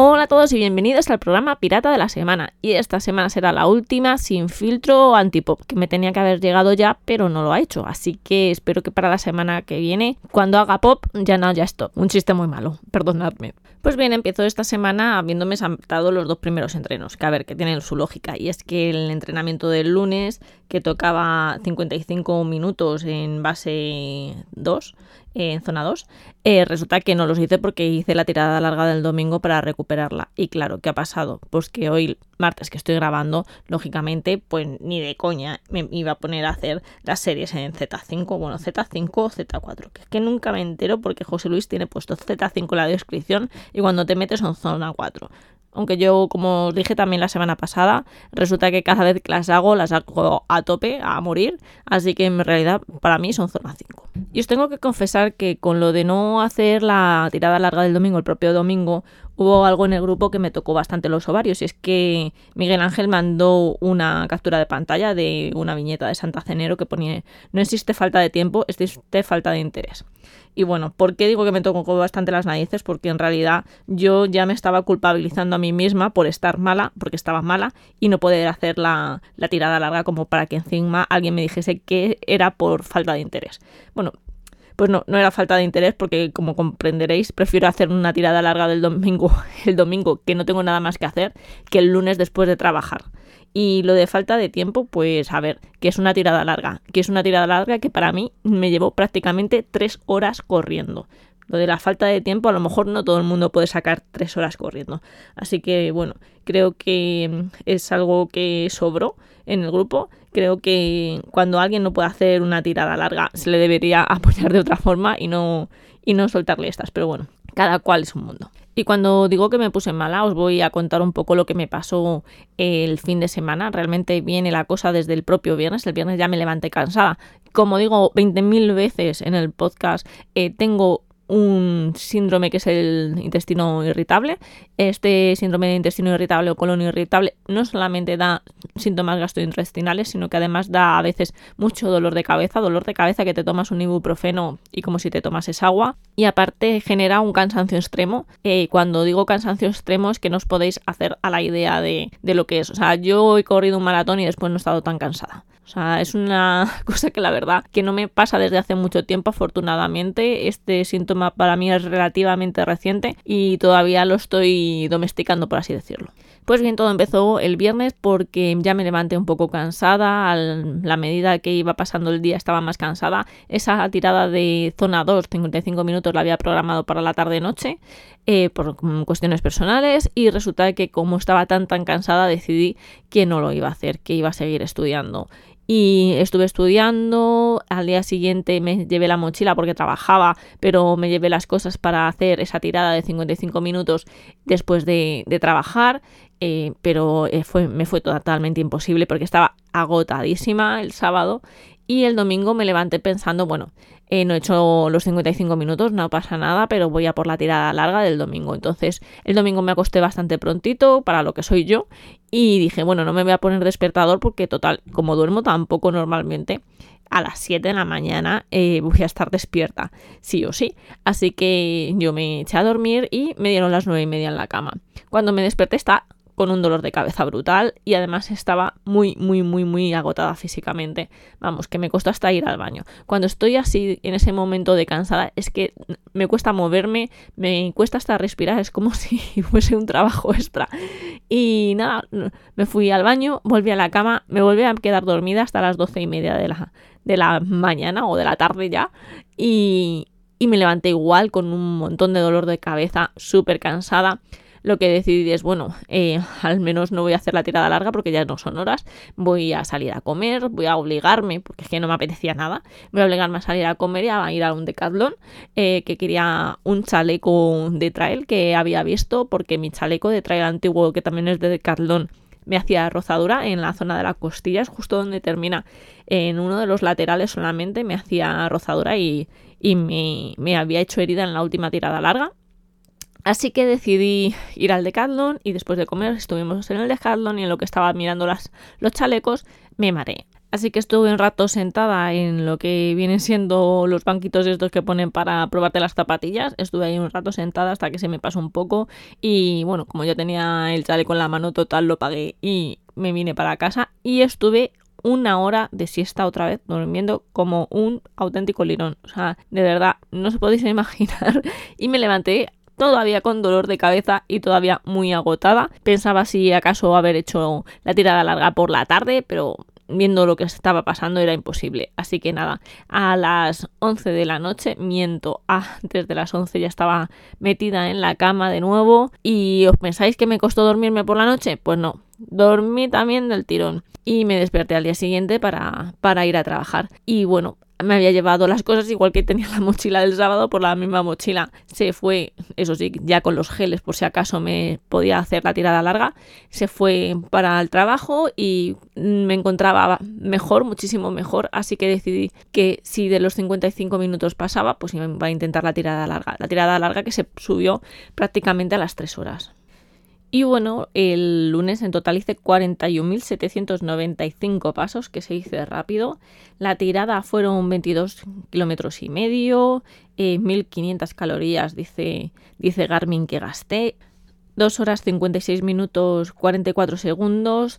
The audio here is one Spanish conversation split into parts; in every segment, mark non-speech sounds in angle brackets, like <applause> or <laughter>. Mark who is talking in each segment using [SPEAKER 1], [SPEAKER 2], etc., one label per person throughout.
[SPEAKER 1] Hola a todos y bienvenidos al programa Pirata de la Semana. Y esta semana será la última sin filtro antipop, que me tenía que haber llegado ya, pero no lo ha hecho. Así que espero que para la semana que viene, cuando haga pop, ya no haya stop. Un chiste muy malo, <laughs> perdonadme. Pues bien, empiezo esta semana habiéndome saltado los dos primeros entrenos, que a ver, que tienen su lógica. Y es que el entrenamiento del lunes, que tocaba 55 minutos en base 2, en zona 2, eh, resulta que no los hice porque hice la tirada larga del domingo para recuperarla. Y claro, ¿qué ha pasado? Pues que hoy, martes que estoy grabando, lógicamente, pues ni de coña me iba a poner a hacer las series en Z5, bueno, Z5 o Z4, que es que nunca me entero porque José Luis tiene puesto Z5 en la descripción y cuando te metes en zona 4 aunque yo, como dije también la semana pasada, resulta que cada vez que las hago, las hago a tope, a morir, así que en realidad para mí son zona 5. Y os tengo que confesar que con lo de no hacer la tirada larga del domingo, el propio domingo, hubo algo en el grupo que me tocó bastante los ovarios, y es que Miguel Ángel mandó una captura de pantalla de una viñeta de Santa Cenero que ponía, no existe falta de tiempo, existe falta de interés. Y bueno, ¿por qué digo que me tocó bastante las narices? Porque en realidad yo ya me estaba culpabilizando a mí misma por estar mala, porque estaba mala, y no poder hacer la, la tirada larga como para que encima alguien me dijese que era por falta de interés. Bueno, pues no, no era falta de interés porque como comprenderéis prefiero hacer una tirada larga del domingo, <laughs> el domingo que no tengo nada más que hacer, que el lunes después de trabajar. Y lo de falta de tiempo, pues a ver, que es una tirada larga, que es una tirada larga que para mí me llevó prácticamente tres horas corriendo. Lo de la falta de tiempo, a lo mejor no todo el mundo puede sacar tres horas corriendo. Así que bueno, creo que es algo que sobró en el grupo. Creo que cuando alguien no puede hacer una tirada larga, se le debería <laughs> apoyar de otra forma y no, y no soltarle estas. Pero bueno, cada cual es un mundo. Y cuando digo que me puse mala, os voy a contar un poco lo que me pasó el fin de semana. Realmente viene la cosa desde el propio viernes. El viernes ya me levanté cansada. Como digo 20.000 veces en el podcast, eh, tengo un síndrome que es el intestino irritable. Este síndrome de intestino irritable o colon irritable no solamente da síntomas gastrointestinales, sino que además da a veces mucho dolor de cabeza, dolor de cabeza que te tomas un ibuprofeno y como si te tomases agua. Y aparte genera un cansancio extremo. Eh, cuando digo cansancio extremo es que no os podéis hacer a la idea de, de lo que es. O sea, yo he corrido un maratón y después no he estado tan cansada. O sea, es una <laughs> cosa que la verdad que no me pasa desde hace mucho tiempo, afortunadamente. Este síntoma para mí es relativamente reciente y todavía lo estoy domesticando, por así decirlo. Pues bien, todo empezó el viernes porque ya me levanté un poco cansada, a la medida que iba pasando el día estaba más cansada. Esa tirada de zona 2, 55 minutos, la había programado para la tarde-noche eh, por cuestiones personales y resulta que como estaba tan tan cansada decidí que no lo iba a hacer, que iba a seguir estudiando y estuve estudiando. Al día siguiente me llevé la mochila porque trabajaba, pero me llevé las cosas para hacer esa tirada de 55 minutos después de, trabajar. Eh, pero eh, me fue totalmente imposible porque estaba agotadísima el sábado y el domingo me levanté pensando, bueno, eh, no he hecho los 55 minutos, no pasa nada, pero voy a por la tirada larga del domingo. Entonces, el domingo me acosté bastante prontito para lo que soy yo y dije, bueno, no me voy a poner despertador porque total, como duermo tampoco normalmente, a las 7 de la mañana eh, voy a estar despierta, sí o sí. Así que yo me eché a dormir y me dieron las 9 y media en la cama. Cuando me desperté está con un dolor de cabeza brutal y además estaba muy, muy, muy, muy agotada físicamente. Vamos, que me costó hasta ir al baño. Cuando estoy así en ese momento de cansada es que me cuesta moverme, me cuesta hasta respirar, es como <laughs> si fuese un trabajo extra. Y nada, me fui al baño, volví a la cama, me volví a quedar dormida hasta las doce y media de la, de la mañana o de la tarde ya y, y me levanté igual con un montón de dolor de cabeza, súper cansada lo que decidí es, bueno, eh, al menos no voy a hacer la tirada larga porque ya no son horas, voy a salir a comer, voy a obligarme, porque es que no me apetecía nada, voy a obligarme a salir a comer y a ir a un decathlon, eh, que quería un chaleco de trail que había visto, porque mi chaleco de trail antiguo, que también es de decathlon, me hacía rozadura en la zona de las costillas, justo donde termina. En uno de los laterales solamente, me hacía rozadura y, me, me había hecho herida en la última tirada larga Así que decidí ir al Decathlon y después de comer estuvimos en el Decathlon y en lo que estaba mirando los chalecos me mareé. Así que estuve un rato sentada en lo que vienen siendo los banquitos estos que ponen para probarte las zapatillas. Estuve ahí un rato sentada hasta que se me pasó un poco. Y bueno, como ya tenía el chaleco en la mano, total lo pagué y me vine para casa. Y estuve una hora de siesta otra vez, durmiendo como un auténtico lirón. O sea, de verdad, no se podéis <laughs> imaginar. Y me levanté todavía con dolor de cabeza y todavía muy agotada. Pensaba si acaso haber hecho la tirada larga por la tarde, pero viendo lo que estaba pasando era imposible. Así que nada, a las 11 de la noche, miento, antes de las 11 ya estaba metida en la cama de nuevo. ¿Y os pensáis que me costó dormirme por la noche? Pues no, dormí también del tirón y me desperté al día siguiente para, para ir a trabajar. Y bueno, me había llevado las cosas igual que tenía la mochila del sábado por la misma mochila. Se fue, eso sí, ya con los geles por si acaso me podía hacer la tirada larga. Se fue para el trabajo y me encontraba mejor, muchísimo mejor. Así que decidí que si de los 55 minutos pasaba, pues iba a intentar la tirada larga. La tirada larga que se subió prácticamente a las 3 horas. Y bueno, el lunes en total hice 41.795 pasos, que se hice rápido. La tirada fueron 22 kilómetros y medio, 1.500 eh, calorías, dice, dice Garmin que gasté. 2 horas 56 minutos 44 segundos,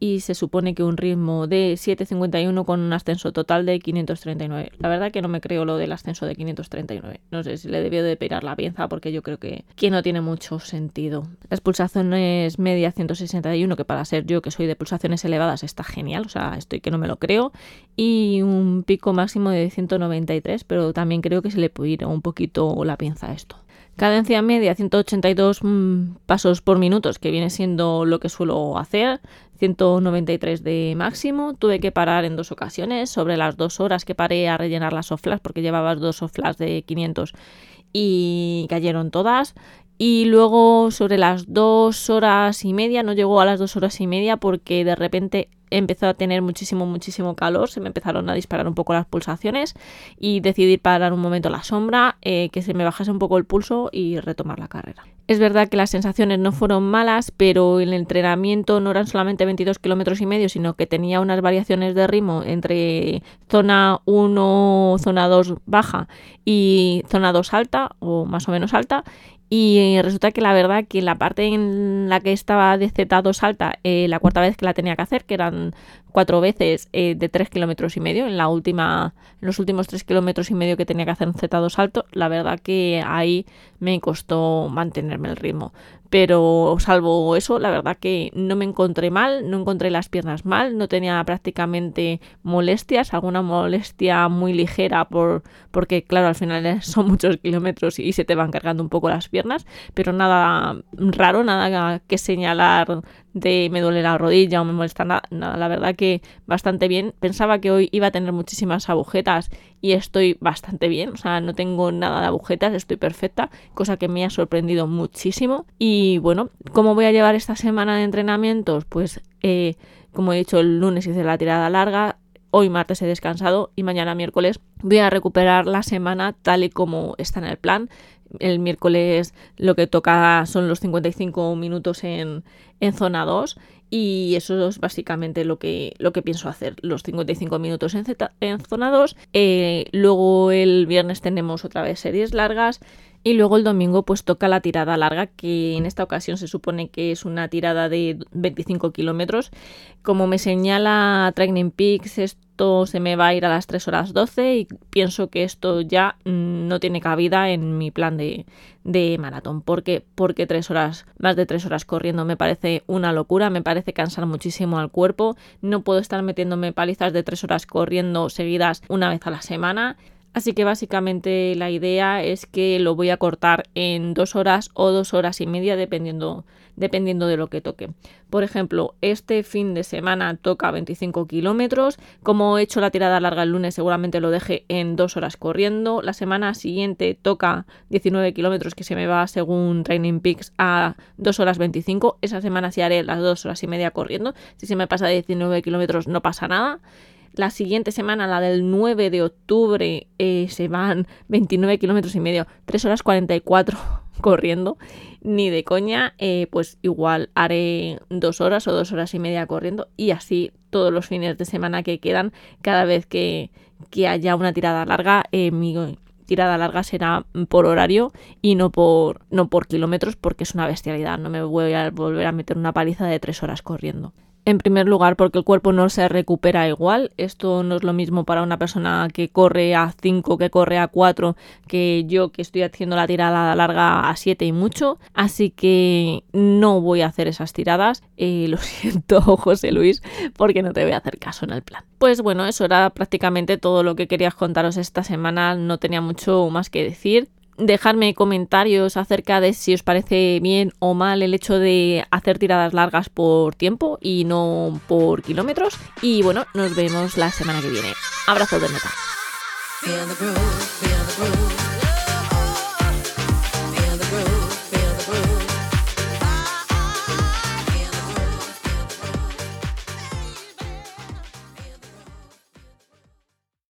[SPEAKER 1] y se supone que un ritmo de 7.51 con un ascenso total de 539. La verdad que no me creo lo del ascenso de 539. No sé si le debió de pegar la pieza porque yo creo que, que no tiene mucho sentido. Las pulsaciones media 161, que para ser yo que soy de pulsaciones elevadas está genial, o sea, estoy que no me lo creo. Y un pico máximo de 193, pero también creo que se le puede ir un poquito la pinza a esto. Cadencia media 182 mm, pasos por minuto, que viene siendo lo que suelo hacer. 193 de máximo. Tuve que parar en dos ocasiones, sobre las dos horas que paré a rellenar las soflas, porque llevaba dos soflas de 500 y cayeron todas. Y luego sobre las dos horas y media, no llegó a las dos horas y media porque de repente empezó a tener muchísimo, muchísimo calor, se me empezaron a disparar un poco las pulsaciones y decidí parar un momento la sombra, eh, que se me bajase un poco el pulso y retomar la carrera. Es verdad que las sensaciones no fueron malas, pero el entrenamiento no eran solamente 22 kilómetros y medio, sino que tenía unas variaciones de ritmo entre zona 1, zona 2 baja y zona 2 alta, o más o menos alta, y resulta que la verdad que la parte en la que estaba de Z2 alta, eh, la cuarta vez que la tenía que hacer, que eran cuatro veces eh, de tres kilómetros y medio, en la última, en los últimos tres kilómetros y medio que tenía que hacer un Z2 alto, la verdad que ahí me costó mantenerme el ritmo. Pero salvo eso, la verdad que no me encontré mal, no encontré las piernas mal, no tenía prácticamente molestias, alguna molestia muy ligera por, porque claro, al final <laughs> son muchos kilómetros y se te van cargando un poco las piernas, pero nada raro, nada que señalar de me duele la rodilla o me molesta nada, la verdad que bastante bien. Pensaba que hoy iba a tener muchísimas agujetas y estoy bastante bien, o sea, no tengo nada de agujetas, estoy perfecta, cosa que me ha sorprendido muchísimo. Y bueno, ¿cómo voy a llevar esta semana de entrenamientos? Pues eh, como he dicho, el lunes hice la tirada larga, hoy martes he descansado y mañana miércoles voy a recuperar la semana tal y como está en el plan. El miércoles lo que toca son los 55 minutos en, en zona 2 y eso es básicamente lo que, lo que pienso hacer, los 55 minutos en, en zona 2. Eh, luego el viernes tenemos otra vez series largas y luego el domingo pues toca la tirada larga, que en esta ocasión se supone que es una tirada de 25 kilómetros. Como me señala Training Peaks, esto se me va a ir a las 3 horas 12 y pienso que esto ya no tiene cabida en mi plan de, de maratón. ¿Por qué? Porque 3 horas, más de 3 horas corriendo me parece una locura, me parece cansar muchísimo al cuerpo. No puedo estar metiéndome palizas de 3 horas corriendo seguidas una vez a la semana. Así que básicamente la idea es que lo voy a cortar en dos horas o dos horas y media dependiendo, dependiendo de lo que toque. Por ejemplo, este fin de semana toca 25 kilómetros. Como he hecho la tirada larga el lunes, seguramente lo deje en dos horas corriendo. La semana siguiente toca 19 kilómetros que se me va según Training Peaks a 2 horas 25. Esa semana sí haré las dos horas y media corriendo. Si se me pasa de 19 kilómetros no pasa nada. La siguiente semana, la del 9 de octubre, eh, se van 29 kilómetros y medio, 3 horas 44 <laughs> corriendo, ni de coña, eh, pues igual haré dos horas o dos horas y media corriendo y así todos los fines de semana que quedan, cada vez que, haya una tirada larga, eh, mi tirada larga será por horario y no por, no por kilómetros porque es una bestialidad, no me voy a volver a meter una paliza de tres horas corriendo. En primer lugar, porque el cuerpo no se recupera igual. Esto no es lo mismo para una persona que corre a 5, que corre a 4, que yo que estoy haciendo la tirada larga a 7 y mucho. Así que no voy a hacer esas tiradas. Eh, lo <laughs> siento, José Luis, porque no te voy a hacer caso en el plan. Pues bueno, eso era prácticamente todo lo que quería contaros esta semana. No tenía mucho más que decir dejarme comentarios acerca de si os parece bien o mal el hecho de hacer tiradas largas por tiempo y no por kilómetros. Y bueno, nos vemos la semana que viene. Abrazo de neta.